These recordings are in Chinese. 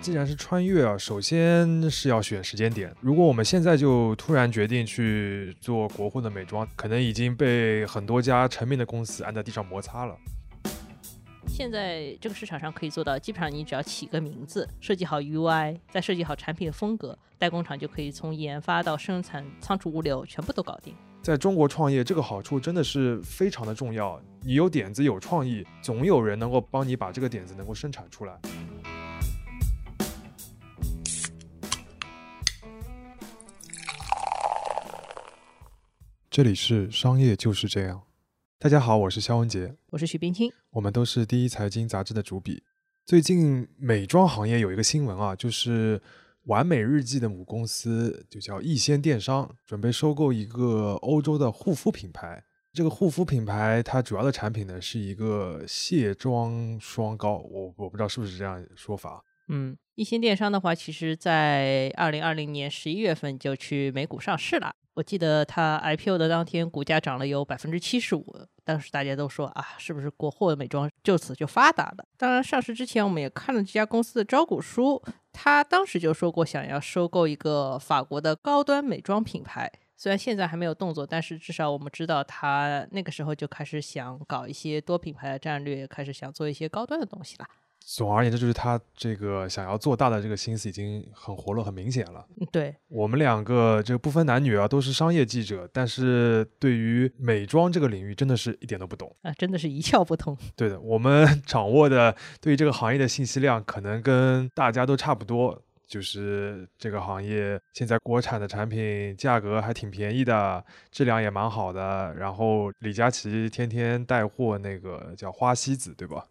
既然是穿越啊，首先是要选时间点。如果我们现在就突然决定去做国货的美妆，可能已经被很多家成名的公司按在地上摩擦了。现在这个市场上可以做到，基本上你只要起个名字，设计好 UI，再设计好产品的风格，代工厂就可以从研发到生产、仓储、物流全部都搞定。在中国创业，这个好处真的是非常的重要。你有点子、有创意，总有人能够帮你把这个点子能够生产出来。这里是商业就是这样。大家好，我是肖文杰，我是许冰清，我们都是第一财经杂志的主笔。最近美妆行业有一个新闻啊，就是完美日记的母公司就叫逸仙电商，准备收购一个欧洲的护肤品牌。这个护肤品牌它主要的产品呢是一个卸妆霜膏，我我不知道是不是这样说法。嗯，逸仙电商的话，其实在二零二零年十一月份就去美股上市了。我记得它 IPO 的当天，股价涨了有百分之七十五。当时大家都说啊，是不是国货的美妆就此就发达了？当然，上市之前我们也看了这家公司的招股书，他当时就说过想要收购一个法国的高端美妆品牌。虽然现在还没有动作，但是至少我们知道他那个时候就开始想搞一些多品牌的战略，开始想做一些高端的东西了。总而言之，就是他这个想要做大的这个心思已经很活络、很明显了。对我们两个，这个不分男女啊，都是商业记者，但是对于美妆这个领域，真的是一点都不懂啊，真的是一窍不通。对的，我们 掌握的对于这个行业的信息量，可能跟大家都差不多。就是这个行业现在国产的产品价格还挺便宜的，质量也蛮好的。然后李佳琦天天带货那个叫花西子，对吧？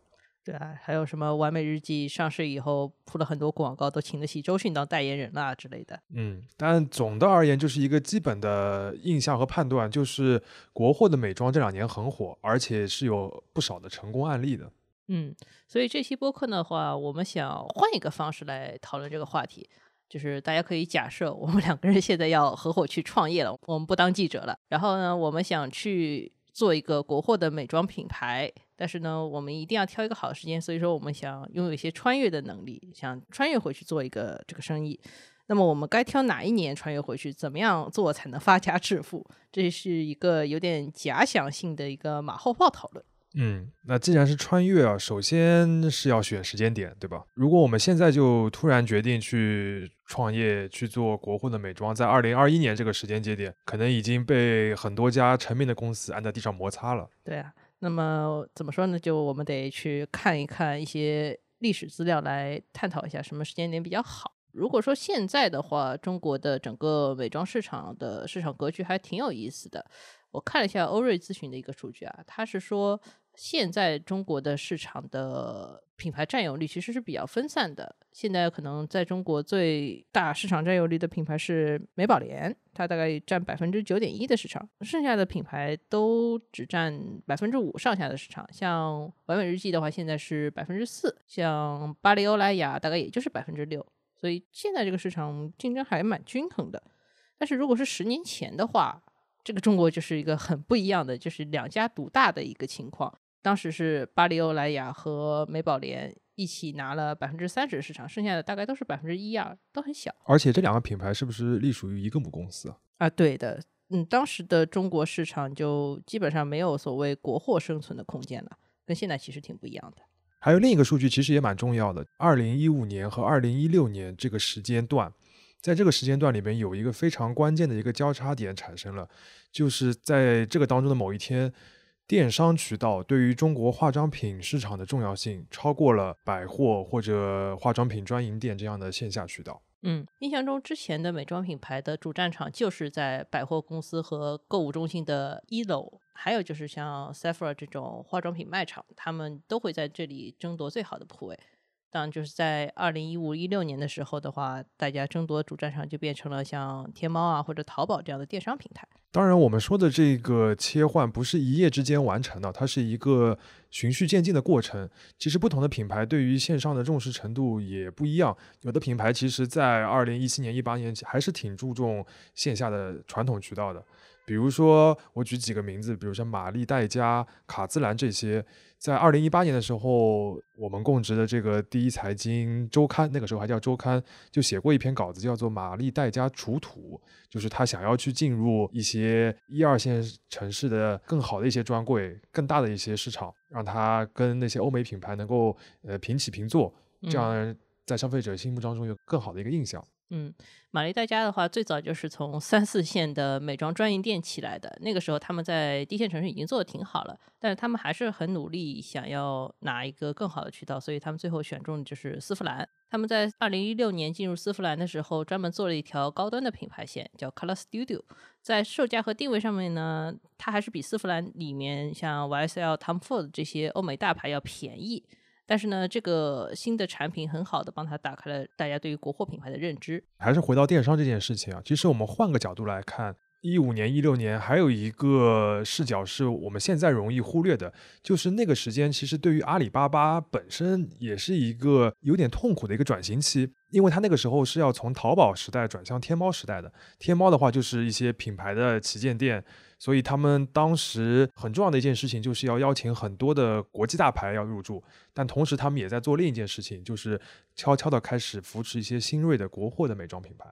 对啊，还有什么完美日记上市以后铺了很多广告，都请得起周迅当代言人啦之类的。嗯，但总的而言，就是一个基本的印象和判断，就是国货的美妆这两年很火，而且是有不少的成功案例的。嗯，所以这期播客的话，我们想换一个方式来讨论这个话题，就是大家可以假设我们两个人现在要合伙去创业了，我们不当记者了，然后呢，我们想去做一个国货的美妆品牌。但是呢，我们一定要挑一个好的时间，所以说我们想拥有一些穿越的能力，想穿越回去做一个这个生意。那么我们该挑哪一年穿越回去？怎么样做才能发家致富？这是一个有点假想性的一个马后炮讨论。嗯，那既然是穿越啊，首先是要选时间点，对吧？如果我们现在就突然决定去创业去做国货的美妆，在二零二一年这个时间节点，可能已经被很多家成名的公司按在地上摩擦了。对啊。那么怎么说呢？就我们得去看一看一些历史资料，来探讨一下什么时间点比较好。如果说现在的话，中国的整个美妆市场的市场格局还挺有意思的。我看了一下欧瑞咨询的一个数据啊，他是说。现在中国的市场的品牌占有率其实是比较分散的。现在可能在中国最大市场占有率的品牌是美宝莲，它大概占百分之九点一的市场，剩下的品牌都只占百分之五上下的市场。像完美日记的话，现在是百分之四；像巴黎欧莱雅大概也就是百分之六。所以现在这个市场竞争还蛮均衡的。但是如果是十年前的话，这个中国就是一个很不一样的，就是两家独大的一个情况。当时是巴黎欧莱雅和美宝莲一起拿了百分之三十的市场，剩下的大概都是百分之一啊，都很小。而且这两个品牌是不是隶属于一个母公司啊？啊，对的，嗯，当时的中国市场就基本上没有所谓国货生存的空间了，跟现在其实挺不一样的。还有另一个数据其实也蛮重要的，二零一五年和二零一六年这个时间段，在这个时间段里面有一个非常关键的一个交叉点产生了，就是在这个当中的某一天。电商渠道对于中国化妆品市场的重要性，超过了百货或者化妆品专营店这样的线下渠道。嗯，印象中之前的美妆品牌的主战场就是在百货公司和购物中心的一楼，还有就是像 Sephora 这种化妆品卖场，他们都会在这里争夺最好的铺位。当然，就是在二零一五一六年的时候的话，大家争夺主战场就变成了像天猫啊或者淘宝这样的电商平台。当然，我们说的这个切换不是一夜之间完成的，它是一个循序渐进的过程。其实不同的品牌对于线上的重视程度也不一样。有的品牌其实在二零一七年、一八年还是挺注重线下的传统渠道的。比如说，我举几个名字，比如像玛丽黛佳、卡姿兰这些，在二零一八年的时候，我们供职的这个第一财经周刊，那个时候还叫周刊，就写过一篇稿子，叫做《玛丽黛佳除土》，就是他想要去进入一些一二线城市的更好的一些专柜、更大的一些市场，让他跟那些欧美品牌能够呃平起平坐，这样在消费者心目当中有更好的一个印象。嗯，玛丽黛佳的话，最早就是从三四线的美妆专营店起来的。那个时候，他们在一线城市已经做的挺好了，但是他们还是很努力，想要拿一个更好的渠道，所以他们最后选中就是丝芙兰。他们在二零一六年进入丝芙兰的时候，专门做了一条高端的品牌线，叫 Color Studio。在售价和定位上面呢，它还是比丝芙兰里面像 YSL、Tom Ford 这些欧美大牌要便宜。但是呢，这个新的产品很好的帮他打开了大家对于国货品牌的认知。还是回到电商这件事情啊，其实我们换个角度来看，一五年、一六年还有一个视角是我们现在容易忽略的，就是那个时间其实对于阿里巴巴本身也是一个有点痛苦的一个转型期，因为他那个时候是要从淘宝时代转向天猫时代的。天猫的话就是一些品牌的旗舰店。所以他们当时很重要的一件事情，就是要邀请很多的国际大牌要入驻，但同时他们也在做另一件事情，就是悄悄的开始扶持一些新锐的国货的美妆品牌。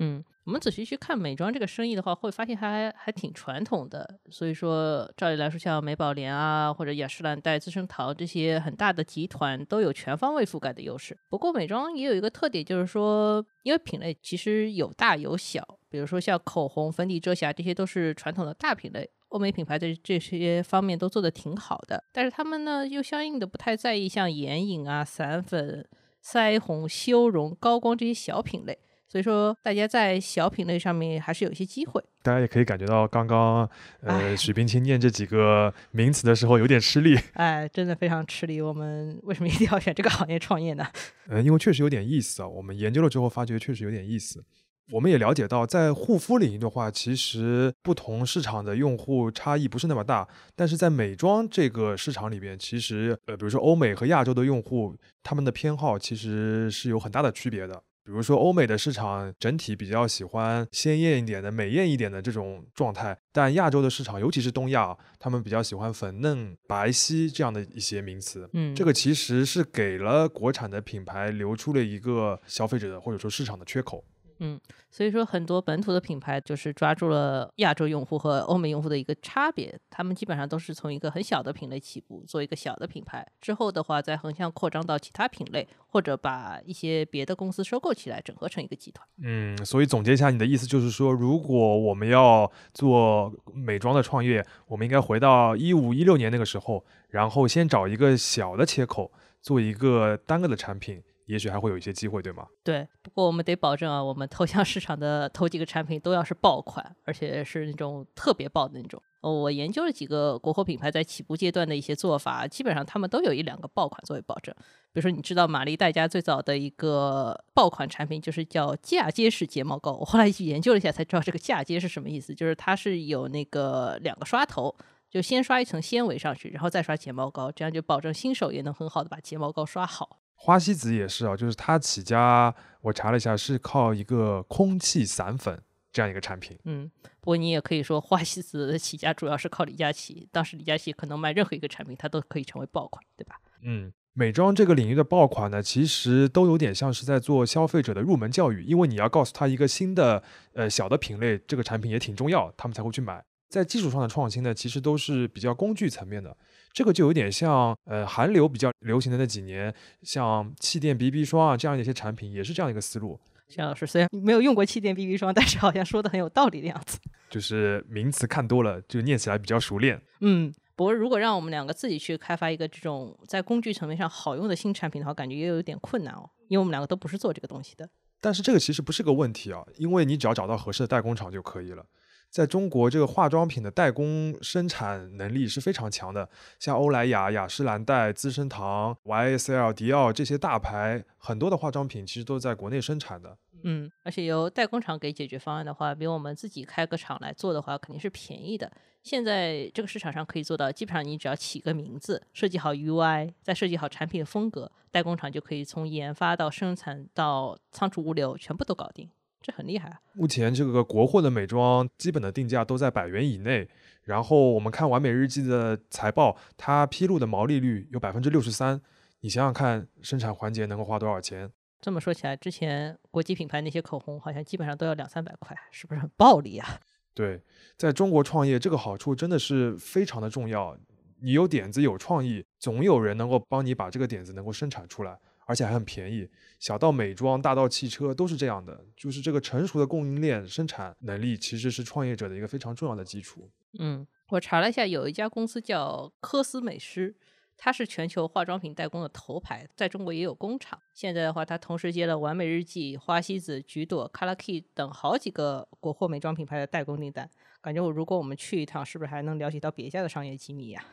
嗯，我们仔细去看美妆这个生意的话，会发现它还还挺传统的。所以说，照理来说，像美宝莲啊，或者雅诗兰黛、资生堂这些很大的集团，都有全方位覆盖的优势。不过，美妆也有一个特点，就是说，因为品类其实有大有小，比如说像口红、粉底、遮瑕，这些都是传统的大品类，欧美品牌在这些方面都做得挺好的。但是他们呢，又相应的不太在意像眼影啊、散粉、腮红、修容、高光这些小品类。所以说，大家在小品类上面还是有一些机会。大家也可以感觉到，刚刚呃许冰清念这几个名词的时候有点吃力。哎，真的非常吃力。我们为什么一定要选这个行业创业呢？嗯，因为确实有点意思啊。我们研究了之后发觉确实有点意思。我们也了解到，在护肤领域的话，其实不同市场的用户差异不是那么大。但是在美妆这个市场里边，其实呃，比如说欧美和亚洲的用户，他们的偏好其实是有很大的区别的。比如说，欧美的市场整体比较喜欢鲜艳一点的、美艳一点的这种状态，但亚洲的市场，尤其是东亚，他们比较喜欢粉嫩、白皙这样的一些名词。嗯，这个其实是给了国产的品牌留出了一个消费者的或者说市场的缺口。嗯，所以说很多本土的品牌就是抓住了亚洲用户和欧美用户的一个差别，他们基本上都是从一个很小的品类起步，做一个小的品牌，之后的话再横向扩张到其他品类，或者把一些别的公司收购起来，整合成一个集团。嗯，所以总结一下，你的意思就是说，如果我们要做美妆的创业，我们应该回到一五一六年那个时候，然后先找一个小的切口，做一个单个的产品。也许还会有一些机会，对吗？对，不过我们得保证啊，我们投向市场的头几个产品都要是爆款，而且是那种特别爆的那种。哦，我研究了几个国货品牌在起步阶段的一些做法，基本上他们都有一两个爆款作为保证。比如说，你知道玛丽黛佳最早的一个爆款产品就是叫嫁接式睫毛膏，我后来去研究了一下才知道这个嫁接是什么意思，就是它是有那个两个刷头，就先刷一层纤维上去，然后再刷睫毛膏，这样就保证新手也能很好的把睫毛膏刷好。花西子也是啊，就是它起家，我查了一下，是靠一个空气散粉这样一个产品。嗯，不过你也可以说，花西子的起家主要是靠李佳琦。当时李佳琦可能卖任何一个产品，它都可以成为爆款，对吧？嗯，美妆这个领域的爆款呢，其实都有点像是在做消费者的入门教育，因为你要告诉他一个新的呃小的品类，这个产品也挺重要，他们才会去买。在技术上的创新呢，其实都是比较工具层面的。这个就有点像，呃，韩流比较流行的那几年，像气垫 BB 霜啊这样的一些产品，也是这样一个思路。夏老师虽然没有用过气垫 BB 霜，但是好像说的很有道理的样子。就是名词看多了，就念起来比较熟练。嗯，不过如果让我们两个自己去开发一个这种在工具层面上好用的新产品的话，感觉也有点困难哦，因为我们两个都不是做这个东西的。但是这个其实不是个问题啊，因为你只要找到合适的代工厂就可以了。在中国，这个化妆品的代工生产能力是非常强的，像欧莱雅、雅诗兰黛、资生堂、YSL、迪奥这些大牌，很多的化妆品其实都是在国内生产的。嗯，而且由代工厂给解决方案的话，比我们自己开个厂来做的话，肯定是便宜的。现在这个市场上可以做到，基本上你只要起个名字，设计好 UI，再设计好产品风格，代工厂就可以从研发到生产到仓储物流全部都搞定。这很厉害啊。目前这个国货的美妆基本的定价都在百元以内。然后我们看完美日记的财报，它披露的毛利率有百分之六十三。你想想看，生产环节能够花多少钱？这么说起来，之前国际品牌那些口红好像基本上都要两三百块，是不是很暴利啊？对，在中国创业这个好处真的是非常的重要。你有点子有创意，总有人能够帮你把这个点子能够生产出来，而且还很便宜。小到美妆，大到汽车，都是这样的。就是这个成熟的供应链生产能力，其实是创业者的一个非常重要的基础。嗯，我查了一下，有一家公司叫科斯美诗，它是全球化妆品代工的头牌，在中国也有工厂。现在的话，它同时接了完美日记、花西子、橘朵、Color Key 等好几个国货美妆品牌的代工订单。感觉我如果我们去一趟，是不是还能了解到别家的商业机密呀？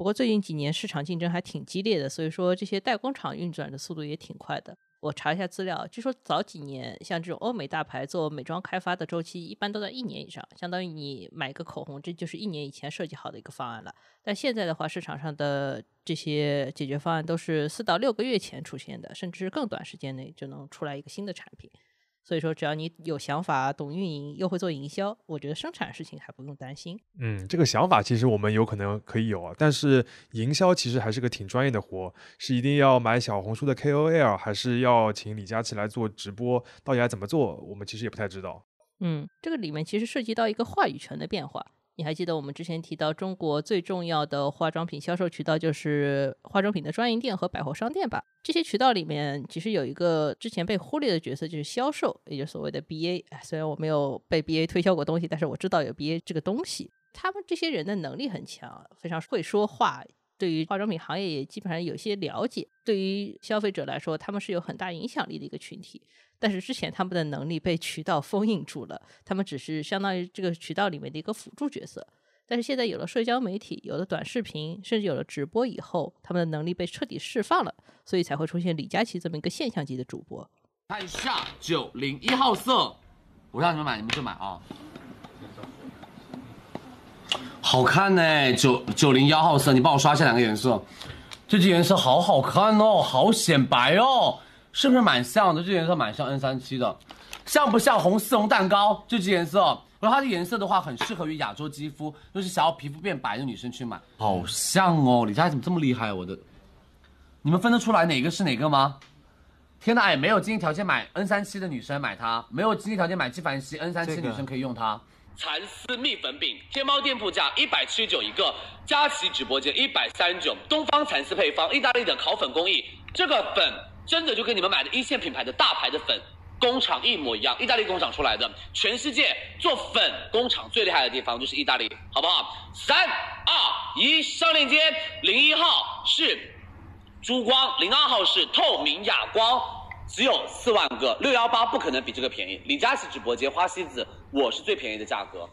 不过最近几年市场竞争还挺激烈的，所以说这些代工厂运转的速度也挺快的。我查一下资料，据说早几年像这种欧美大牌做美妆开发的周期一般都在一年以上，相当于你买一个口红，这就是一年以前设计好的一个方案了。但现在的话，市场上的这些解决方案都是四到六个月前出现的，甚至更短时间内就能出来一个新的产品。所以说，只要你有想法、懂运营，又会做营销，我觉得生产事情还不用担心。嗯，这个想法其实我们有可能可以有啊，但是营销其实还是个挺专业的活，是一定要买小红书的 KOL，还是要请李佳琦来做直播？到底该怎么做？我们其实也不太知道。嗯，这个里面其实涉及到一个话语权的变化。你还记得我们之前提到，中国最重要的化妆品销售渠道就是化妆品的专营店和百货商店吧？这些渠道里面，其实有一个之前被忽略的角色，就是销售，也就是所谓的 BA。虽然我没有被 BA 推销过东西，但是我知道有 BA 这个东西。他们这些人的能力很强，非常会说话。对于化妆品行业也基本上有些了解，对于消费者来说，他们是有很大影响力的一个群体。但是之前他们的能力被渠道封印住了，他们只是相当于这个渠道里面的一个辅助角色。但是现在有了社交媒体，有了短视频，甚至有了直播以后，他们的能力被彻底释放了，所以才会出现李佳琦这么一个现象级的主播。看一下九零一号色，我让你们买，你们就买啊。好看呢，九九零幺号色，你帮我刷下两个颜色，这支颜色好好看哦，好显白哦，是不是蛮像的？这颜色蛮像 N 三七的，像不像红丝绒蛋糕？这支颜色，然后它的颜色的话，很适合于亚洲肌肤，就是想要皮肤变白的女生去买，好像哦。李佳琦怎么这么厉害？我的，你们分得出来哪个是哪个吗？天呐，哎，没有经济条件买 N 三七的女生买它，没有经济条件买纪梵希 N 三七女生可以用它。蚕丝蜜粉饼，天猫店铺价一百七十九一个，佳琦直播间一百三十九。东方蚕丝配方，意大利的烤粉工艺，这个粉真的就跟你们买的一线品牌的大牌的粉工厂一模一样，意大利工厂出来的。全世界做粉工厂最厉害的地方就是意大利，好不好？三二一，上链接，零一号是珠光，零二号是透明哑光。只有四万个，六幺八不可能比这个便宜。李佳琦直播间花西子，我是最便宜的价格。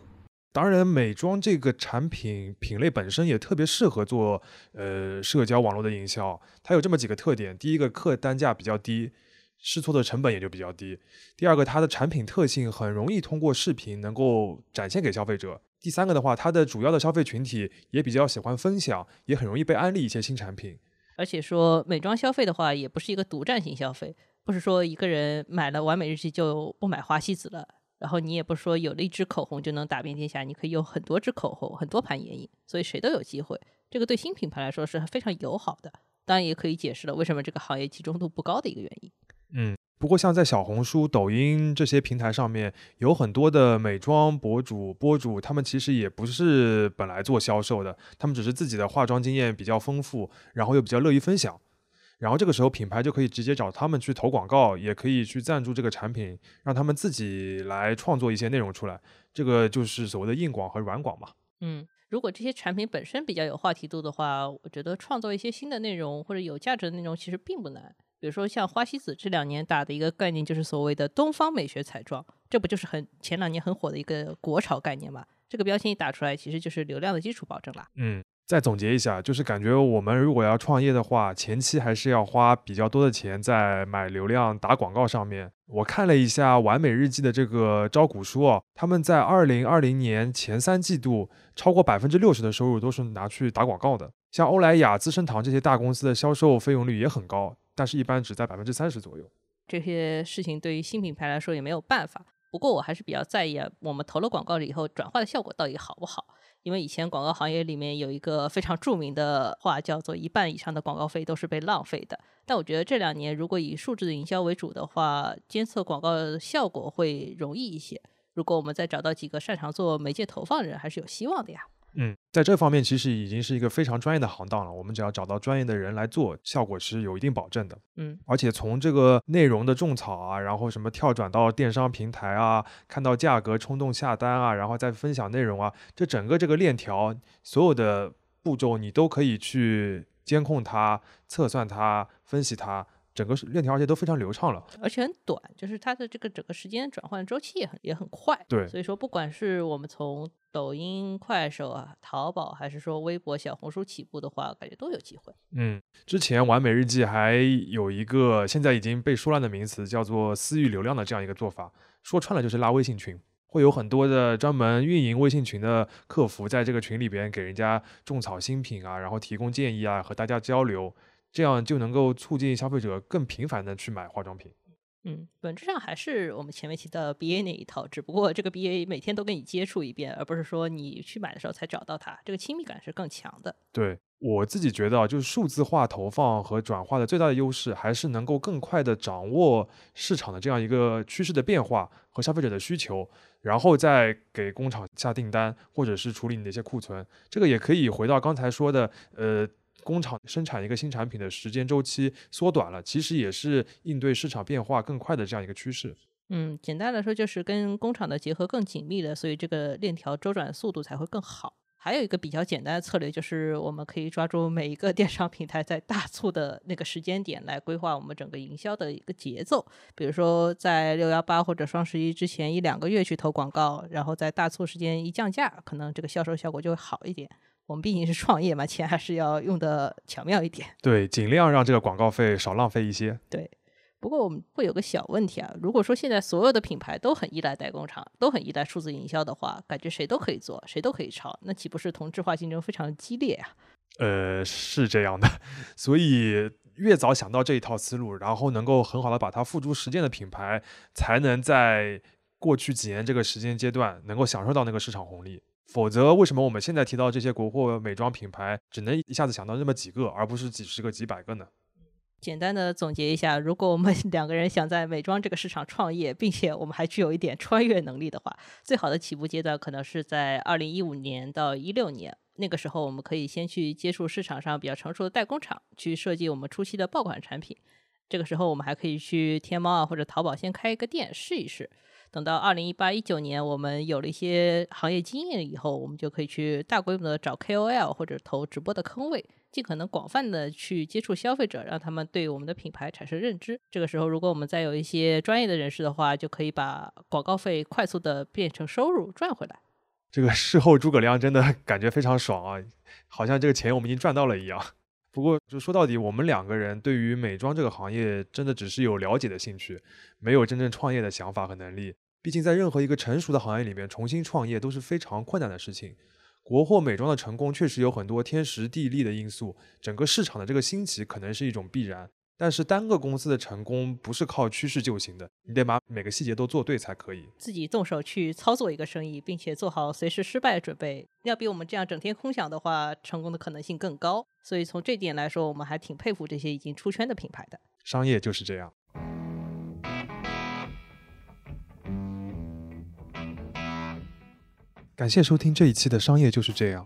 当然，美妆这个产品品类本身也特别适合做呃社交网络的营销。它有这么几个特点：第一个，客单价比较低，试错的成本也就比较低；第二个，它的产品特性很容易通过视频能够展现给消费者；第三个的话，它的主要的消费群体也比较喜欢分享，也很容易被安利一些新产品。而且说美妆消费的话，也不是一个独占型消费。不是说一个人买了完美日记就不买花西子了，然后你也不说有了一支口红就能打遍天下，你可以有很多支口红，很多盘眼影，所以谁都有机会。这个对新品牌来说是非常友好的，当然也可以解释了为什么这个行业集中度不高的一个原因。嗯，不过像在小红书、抖音这些平台上面，有很多的美妆博主、博主，他们其实也不是本来做销售的，他们只是自己的化妆经验比较丰富，然后又比较乐意分享。然后这个时候，品牌就可以直接找他们去投广告，也可以去赞助这个产品，让他们自己来创作一些内容出来。这个就是所谓的硬广和软广嘛。嗯，如果这些产品本身比较有话题度的话，我觉得创作一些新的内容或者有价值的内容其实并不难。比如说像花西子这两年打的一个概念，就是所谓的东方美学彩妆，这不就是很前两年很火的一个国潮概念嘛？这个标签一打出来，其实就是流量的基础保证啦。嗯。再总结一下，就是感觉我们如果要创业的话，前期还是要花比较多的钱在买流量、打广告上面。我看了一下完美日记的这个招股书哦，他们在二零二零年前三季度，超过百分之六十的收入都是拿去打广告的。像欧莱雅、资生堂这些大公司的销售费用率也很高，但是一般只在百分之三十左右。这些事情对于新品牌来说也没有办法。不过我还是比较在意啊，我们投了广告了以后，转化的效果到底好不好？因为以前广告行业里面有一个非常著名的话，叫做一半以上的广告费都是被浪费的。但我觉得这两年如果以数字的营销为主的话，监测广告效果会容易一些。如果我们再找到几个擅长做媒介投放的人，还是有希望的呀。嗯，在这方面其实已经是一个非常专业的行当了。我们只要找到专业的人来做，效果是有一定保证的。嗯，而且从这个内容的种草啊，然后什么跳转到电商平台啊，看到价格冲动下单啊，然后再分享内容啊，这整个这个链条所有的步骤你都可以去监控它、测算它、分析它。整个链条而且都非常流畅了，而且很短，就是它的这个整个时间转换周期也很也很快。对，所以说不管是我们从抖音、快手啊、淘宝，还是说微博、小红书起步的话，感觉都有机会。嗯，之前完美日记还有一个现在已经被说烂的名词，叫做私域流量的这样一个做法，说穿了就是拉微信群，会有很多的专门运营微信群的客服在这个群里边给人家种草新品啊，然后提供建议啊，和大家交流。这样就能够促进消费者更频繁的去买化妆品。嗯，本质上还是我们前面提到 BA 那一套，只不过这个 BA 每天都跟你接触一遍，而不是说你去买的时候才找到它，这个亲密感是更强的。对我自己觉得啊，就是数字化投放和转化的最大的优势，还是能够更快的掌握市场的这样一个趋势的变化和消费者的需求，然后再给工厂下订单，或者是处理你的一些库存。这个也可以回到刚才说的，呃。工厂生产一个新产品的时间周期缩短了，其实也是应对市场变化更快的这样一个趋势。嗯，简单来说就是跟工厂的结合更紧密了，所以这个链条周转速度才会更好。还有一个比较简单的策略，就是我们可以抓住每一个电商平台在大促的那个时间点来规划我们整个营销的一个节奏。比如说在六幺八或者双十一之前一两个月去投广告，然后在大促时间一降价，可能这个销售效果就会好一点。我们毕竟是创业嘛，钱还是要用的巧妙一点。对，尽量让这个广告费少浪费一些。对，不过我们会有个小问题啊，如果说现在所有的品牌都很依赖代工厂，都很依赖数字营销的话，感觉谁都可以做，谁都可以抄，那岂不是同质化竞争非常激烈啊？呃，是这样的，所以越早想到这一套思路，然后能够很好的把它付诸实践的品牌，才能在过去几年这个时间阶段能够享受到那个市场红利。否则，为什么我们现在提到这些国货美妆品牌，只能一下子想到那么几个，而不是几十个、几百个呢？简单的总结一下，如果我们 两个人想在美妆这个市场创业，并且我们还具有一点穿越能力的话，最好的起步阶段可能是在二零一五年到一六年。那个时候，我们可以先去接触市场上比较成熟的代工厂，去设计我们初期的爆款产品。这个时候，我们还可以去天猫啊或者淘宝先开一个店试一试。等到二零一八一九年，我们有了一些行业经验以后，我们就可以去大规模的找 KOL 或者投直播的坑位，尽可能广泛的去接触消费者，让他们对我们的品牌产生认知。这个时候，如果我们再有一些专业的人士的话，就可以把广告费快速的变成收入赚回来。这个事后诸葛亮真的感觉非常爽啊，好像这个钱我们已经赚到了一样。不过，就说到底，我们两个人对于美妆这个行业，真的只是有了解的兴趣，没有真正创业的想法和能力。毕竟，在任何一个成熟的行业里面，重新创业都是非常困难的事情。国货美妆的成功确实有很多天时地利的因素，整个市场的这个兴起可能是一种必然。但是单个公司的成功不是靠趋势就行的，你得把每个细节都做对才可以。自己动手去操作一个生意，并且做好随时失败的准备，要比我们这样整天空想的话，成功的可能性更高。所以从这点来说，我们还挺佩服这些已经出圈的品牌的。商业就是这样。感谢收听这一期的《商业就是这样》。